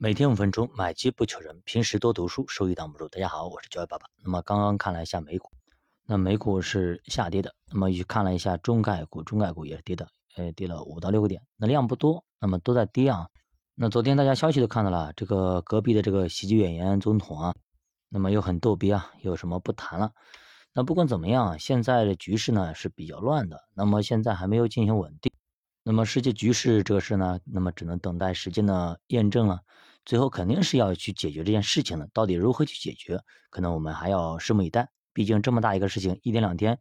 每天五分钟，买基不求人，平时多读书，收益挡不住。大家好，我是教育爸爸。那么刚刚看了一下美股，那美股是下跌的。那么去看了一下中概股，中概股也是跌的，呃，跌了五到六个点，那量不多，那么都在跌啊。那昨天大家消息都看到了，这个隔壁的这个喜剧演员总统啊，那么又很逗逼啊，有什么不谈了？那不管怎么样，现在的局势呢是比较乱的，那么现在还没有进行稳定。那么世界局势这个事呢，那么只能等待时间的验证了。最后肯定是要去解决这件事情的，到底如何去解决，可能我们还要拭目以待。毕竟这么大一个事情，一天两天，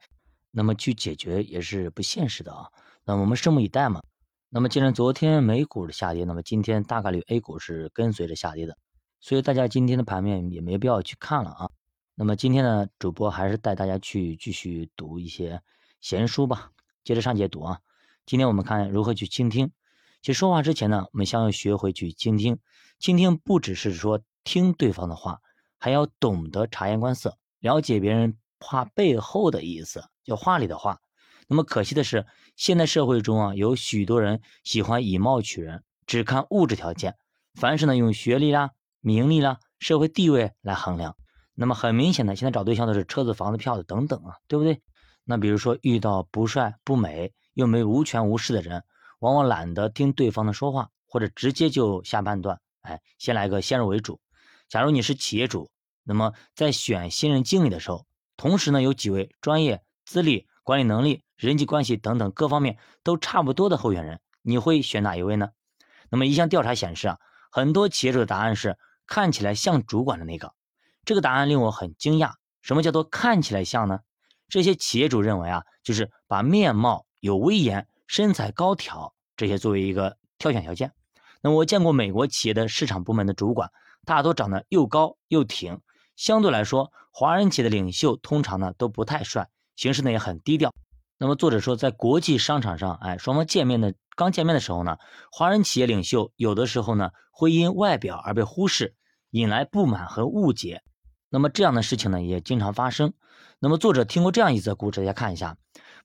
那么去解决也是不现实的啊。那我们拭目以待嘛。那么既然昨天美股的下跌，那么今天大概率 A 股是跟随着下跌的，所以大家今天的盘面也没必要去看了啊。那么今天呢，主播还是带大家去继续读一些闲书吧，接着上节读啊。今天我们看如何去倾听。其实说话之前呢，我们先要学会去倾听。倾听不只是说听对方的话，还要懂得察言观色，了解别人话背后的意思，叫话里的话。那么可惜的是，现代社会中啊，有许多人喜欢以貌取人，只看物质条件，凡是呢用学历啦、名利啦、社会地位来衡量。那么很明显的，现在找对象都是车子、房子、票子等等啊，对不对？那比如说遇到不帅不美。又没无权无势的人，往往懒得听对方的说话，或者直接就下判断。哎，先来个先入为主。假如你是企业主，那么在选新人经理的时候，同时呢有几位专业、资历、管理能力、人际关系等等各方面都差不多的候选人，你会选哪一位呢？那么一项调查显示啊，很多企业主的答案是看起来像主管的那个。这个答案令我很惊讶。什么叫做看起来像呢？这些企业主认为啊，就是把面貌。有威严、身材高挑这些作为一个挑选条件。那我见过美国企业的市场部门的主管，大多长得又高又挺。相对来说，华人企业的领袖通常呢都不太帅，行事呢也很低调。那么作者说，在国际商场上，哎，双方见面的刚见面的时候呢，华人企业领袖有的时候呢会因外表而被忽视，引来不满和误解。那么这样的事情呢也经常发生。那么作者听过这样一则故事，大家看一下。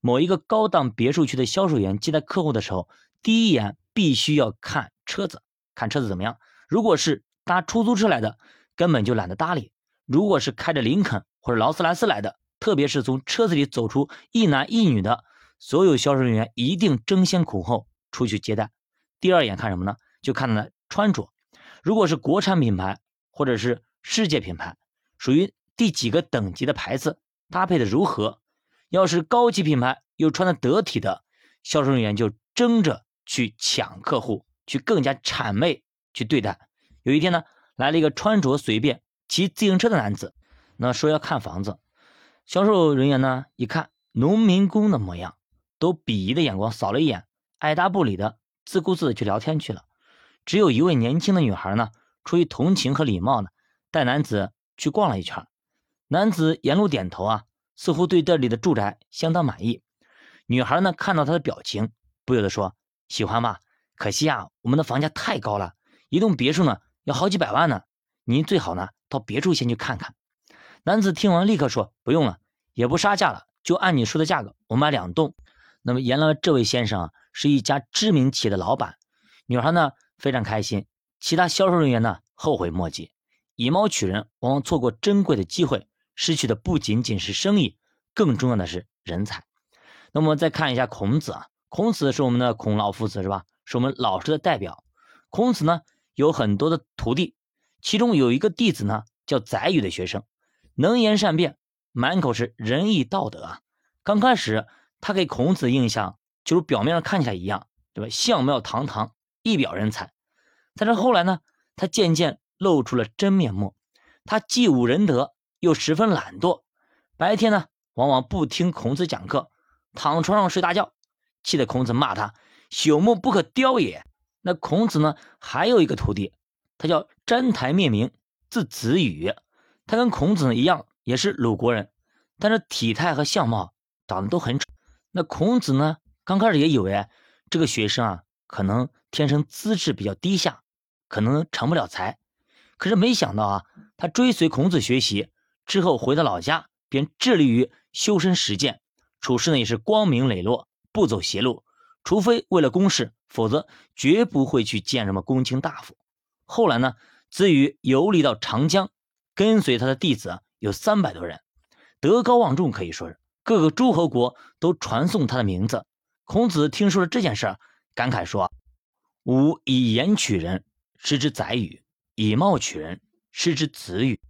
某一个高档别墅区的销售员接待客户的时候，第一眼必须要看车子，看车子怎么样。如果是搭出租车来的，根本就懒得搭理；如果是开着林肯或者劳斯莱斯来的，特别是从车子里走出一男一女的，所有销售人员一定争先恐后出去接待。第二眼看什么呢？就看他的穿着。如果是国产品牌或者是世界品牌，属于第几个等级的牌子，搭配的如何？要是高级品牌又穿的得体的，销售人员就争着去抢客户，去更加谄媚去对待。有一天呢，来了一个穿着随便、骑自行车的男子，那说要看房子。销售人员呢一看农民工的模样，都鄙夷的眼光扫了一眼，爱答不理的自顾自的去聊天去了。只有一位年轻的女孩呢，出于同情和礼貌呢，带男子去逛了一圈。男子沿路点头啊。似乎对这里的住宅相当满意。女孩呢，看到他的表情，不由得说：“喜欢吧？可惜啊，我们的房价太高了，一栋别墅呢要好几百万呢。您最好呢到别处先去看看。”男子听完立刻说：“不用了，也不杀价了，就按你说的价格，我买两栋。”那么原来这位先生啊是一家知名企业的老板。女孩呢非常开心，其他销售人员呢后悔莫及。以貌取人，往往错过珍贵的机会。失去的不仅仅是生意，更重要的是人才。那么再看一下孔子啊，孔子是我们的孔老夫子是吧？是我们老师的代表。孔子呢有很多的徒弟，其中有一个弟子呢叫宰予的学生，能言善辩，满口是仁义道德啊。刚开始他给孔子的印象就是表面上看起来一样，对吧？相貌堂堂，一表人才。但是后来呢，他渐渐露出了真面目，他既无仁德。又十分懒惰，白天呢往往不听孔子讲课，躺床上睡大觉，气得孔子骂他朽木不可雕也。那孔子呢还有一个徒弟，他叫詹台灭明，字子羽，他跟孔子呢一样，也是鲁国人，但是体态和相貌长得都很丑。那孔子呢刚开始也以为这个学生啊可能天生资质比较低下，可能成不了才，可是没想到啊，他追随孔子学习。之后回到老家，便致力于修身实践，处事呢也是光明磊落，不走邪路。除非为了公事，否则绝不会去见什么公卿大夫。后来呢，子羽游历到长江，跟随他的弟子有三百多人，德高望重，可以说是各个诸侯国都传颂他的名字。孔子听说了这件事，感慨说：“吾以言取人，失之宰予；以貌取人，失之子羽。”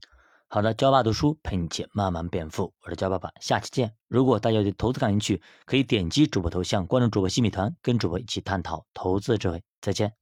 好的，教爸读书陪你一起慢慢变富。我是教爸爸，下期见。如果大家对投资感兴趣，可以点击主播头像关注主播新米团，跟主播一起探讨投资智慧。再见。